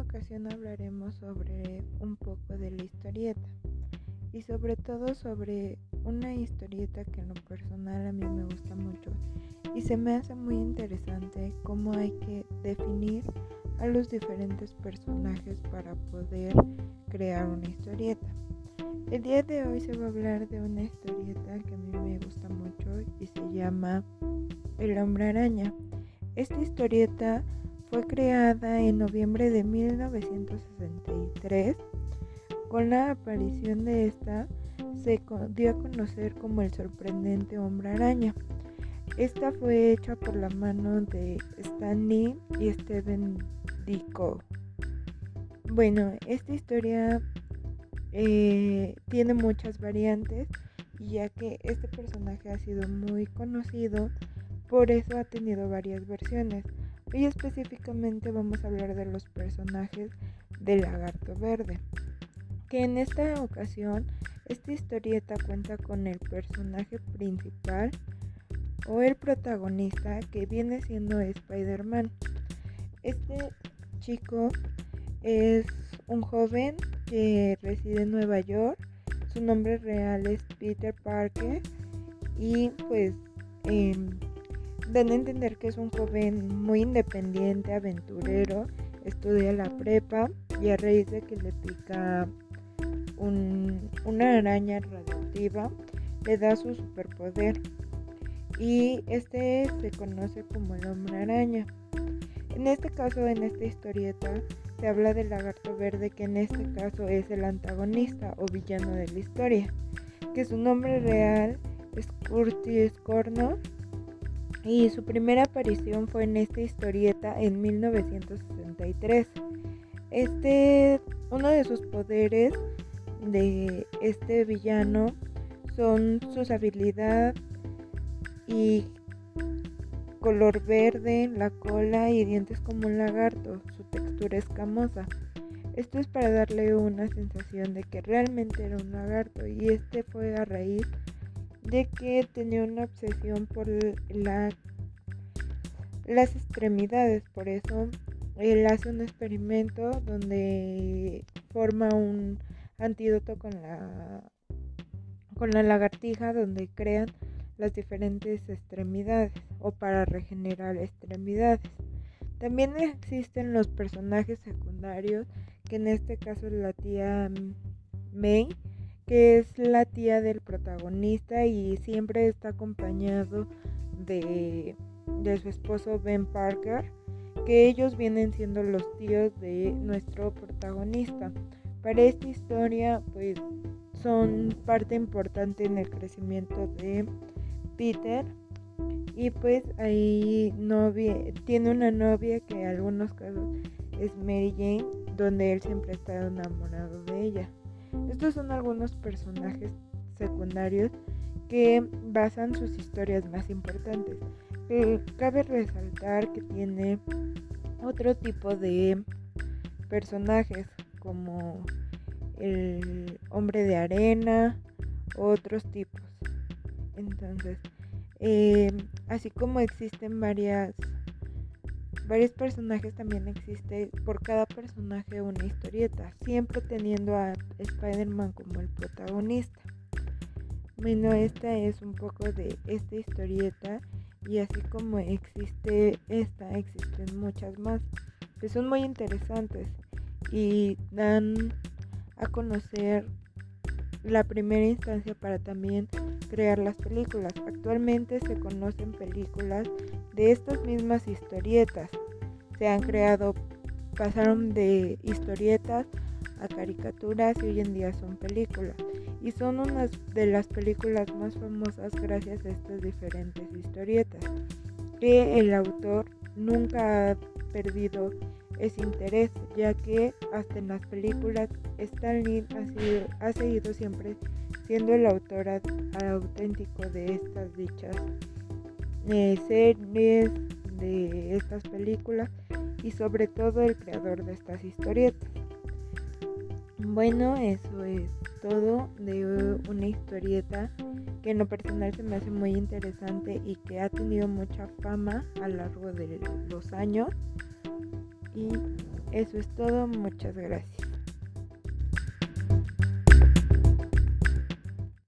ocasión hablaremos sobre un poco de la historieta y sobre todo sobre una historieta que en lo personal a mí me gusta mucho y se me hace muy interesante cómo hay que definir a los diferentes personajes para poder crear una historieta. El día de hoy se va a hablar de una historieta que a mí me gusta mucho y se llama El hombre araña. Esta historieta fue creada en noviembre de 1963. Con la aparición de esta se dio a conocer como el sorprendente hombre araña. Esta fue hecha por la mano de Stan Lee y Steven Dico. Bueno, esta historia eh, tiene muchas variantes, ya que este personaje ha sido muy conocido, por eso ha tenido varias versiones. Hoy específicamente vamos a hablar de los personajes del lagarto verde, que en esta ocasión esta historieta cuenta con el personaje principal o el protagonista que viene siendo Spider-Man. Este chico es un joven que reside en Nueva York. Su nombre real es Peter Parker y pues eh, Dan a entender que es un joven muy independiente, aventurero, estudia la prepa y a raíz de que le pica una araña radioactiva, le da su superpoder. Y este se conoce como el hombre araña. En este caso, en esta historieta, se habla del lagarto verde, que en este caso es el antagonista o villano de la historia, que su nombre real es Curtis Corno y su primera aparición fue en esta historieta en 1963. Este, uno de sus poderes de este villano son sus habilidades y color verde, la cola y dientes como un lagarto, su textura escamosa. Esto es para darle una sensación de que realmente era un lagarto y este fue a raíz de que tenía una obsesión por la, las extremidades. Por eso él hace un experimento donde forma un antídoto con la, con la lagartija donde crean las diferentes extremidades o para regenerar extremidades. También existen los personajes secundarios, que en este caso es la tía May, que es la tía del protagonista y siempre está acompañado de, su esposo Ben Parker, que ellos vienen siendo los tíos de nuestro protagonista. Para esta historia, pues son parte importante en el crecimiento de Peter y pues ahí novia, tiene una novia que en algunos casos es Mary Jane, donde él siempre estado enamorado de ella. Estos son algunos personajes secundarios que basan sus historias más importantes. Eh, cabe resaltar que tiene otro tipo de personajes como el hombre de arena, otros tipos. Entonces, eh, así como existen varias varios personajes también existe por cada personaje una historieta, siempre teniendo a Spider-Man como el protagonista. Bueno, esta es un poco de esta historieta y así como existe esta, existen muchas más que son muy interesantes y dan a conocer la primera instancia para también crear las películas. Actualmente se conocen películas de estas mismas historietas. Se han creado, pasaron de historietas a caricaturas y hoy en día son películas. Y son unas de las películas más famosas gracias a estas diferentes historietas. Que el autor nunca ha perdido ese interés, ya que hasta en las películas Stan Lee ha, ha seguido siempre siendo el autor auténtico de estas dichas series, de estas películas y sobre todo el creador de estas historietas. Bueno, eso es todo de una historieta que en lo personal se me hace muy interesante y que ha tenido mucha fama a lo largo de los años. Y Eso es todo, muchas gracias.